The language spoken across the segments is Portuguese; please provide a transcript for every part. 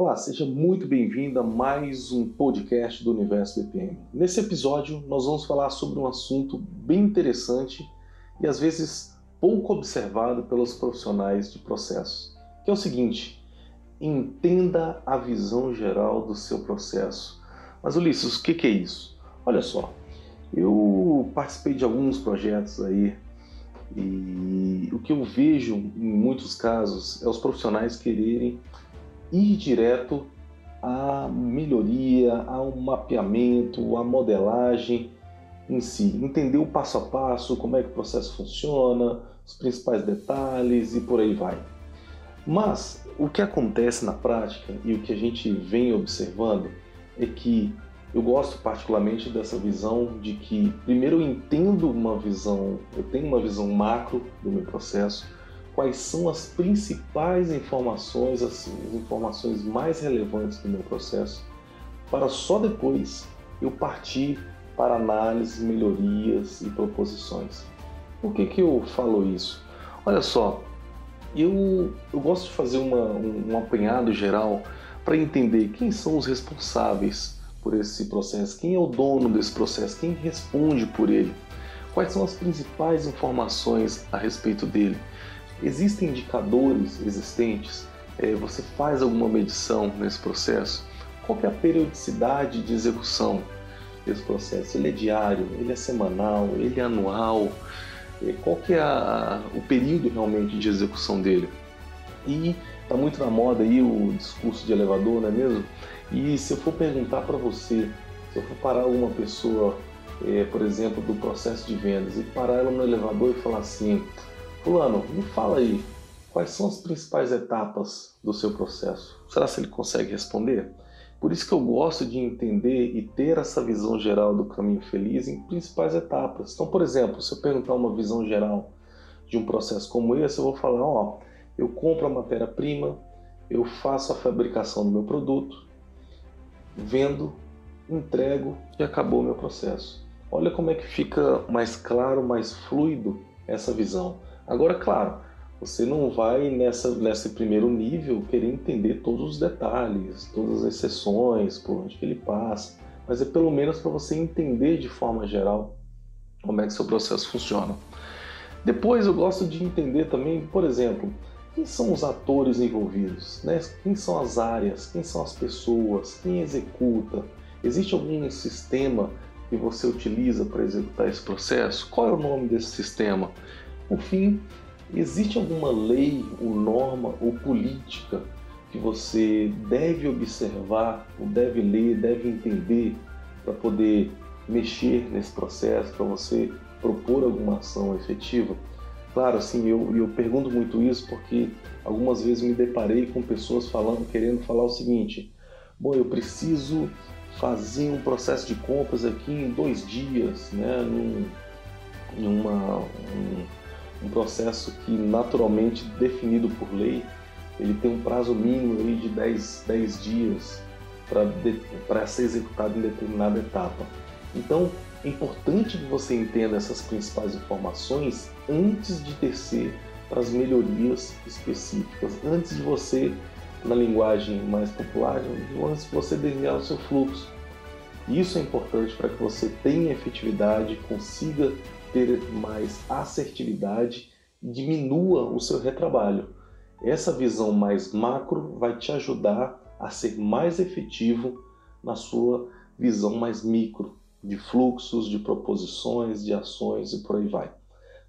Olá, seja muito bem-vindo a mais um podcast do Universo BPM. Nesse episódio, nós vamos falar sobre um assunto bem interessante e às vezes pouco observado pelos profissionais de processo, que é o seguinte: entenda a visão geral do seu processo. Mas Ulisses, o que é isso? Olha só, eu participei de alguns projetos aí e o que eu vejo em muitos casos é os profissionais quererem ir direto à melhoria, ao mapeamento, à modelagem em si, entender o passo a passo, como é que o processo funciona, os principais detalhes e por aí vai. Mas o que acontece na prática e o que a gente vem observando é que eu gosto particularmente dessa visão de que primeiro eu entendo uma visão, eu tenho uma visão macro do meu processo, quais são as principais informações, as informações mais relevantes do meu processo, para só depois eu partir para análise, melhorias e proposições. Por que, que eu falo isso? Olha só, eu, eu gosto de fazer uma, um, um apanhado geral para entender quem são os responsáveis por esse processo, quem é o dono desse processo, quem responde por ele, quais são as principais informações a respeito dele Existem indicadores existentes? É, você faz alguma medição nesse processo? Qual é a periodicidade de execução desse processo? Ele é diário? Ele é semanal? Ele é anual? É, qual que é a, o período realmente de execução dele? E está muito na moda aí o discurso de elevador, não é mesmo? E se eu for perguntar para você, se eu for parar alguma pessoa, é, por exemplo, do processo de vendas e parar ela no elevador e falar assim, Fulano, me fala aí, quais são as principais etapas do seu processo? Será que ele consegue responder? Por isso que eu gosto de entender e ter essa visão geral do caminho feliz em principais etapas. Então, por exemplo, se eu perguntar uma visão geral de um processo como esse, eu vou falar, ó, eu compro a matéria-prima, eu faço a fabricação do meu produto, vendo, entrego e acabou o meu processo. Olha como é que fica mais claro, mais fluido essa visão. Agora, claro, você não vai nessa, nesse primeiro nível querer entender todos os detalhes, todas as exceções, por onde que ele passa, mas é pelo menos para você entender de forma geral como é que seu processo funciona. Depois eu gosto de entender também, por exemplo, quem são os atores envolvidos, né? quem são as áreas, quem são as pessoas, quem executa, existe algum sistema que você utiliza para executar esse processo? Qual é o nome desse sistema? Por fim, existe alguma lei ou norma ou política que você deve observar, ou deve ler, deve entender para poder mexer nesse processo, para você propor alguma ação efetiva? Claro, assim, eu, eu pergunto muito isso porque algumas vezes me deparei com pessoas falando, querendo falar o seguinte: bom, eu preciso fazer um processo de compras aqui em dois dias, né, num, em uma, um, um processo que naturalmente definido por lei, ele tem um prazo mínimo aí de 10, 10 dias para ser executado em determinada etapa. Então, é importante que você entenda essas principais informações antes de descer para as melhorias específicas, antes de você, na linguagem mais popular, antes de você desenhar o seu fluxo. Isso é importante para que você tenha efetividade, consiga ter mais assertividade, diminua o seu retrabalho. Essa visão mais macro vai te ajudar a ser mais efetivo na sua visão mais micro, de fluxos, de proposições, de ações e por aí vai.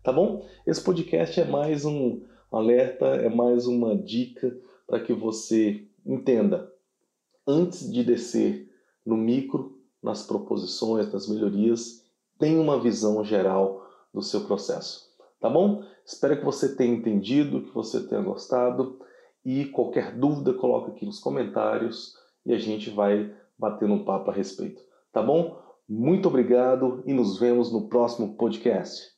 Tá bom? Esse podcast é mais um alerta, é mais uma dica para que você entenda antes de descer no micro, nas proposições, nas melhorias, tenha uma visão geral do seu processo. Tá bom? Espero que você tenha entendido, que você tenha gostado e qualquer dúvida coloque aqui nos comentários e a gente vai bater um papo a respeito. Tá bom? Muito obrigado e nos vemos no próximo podcast.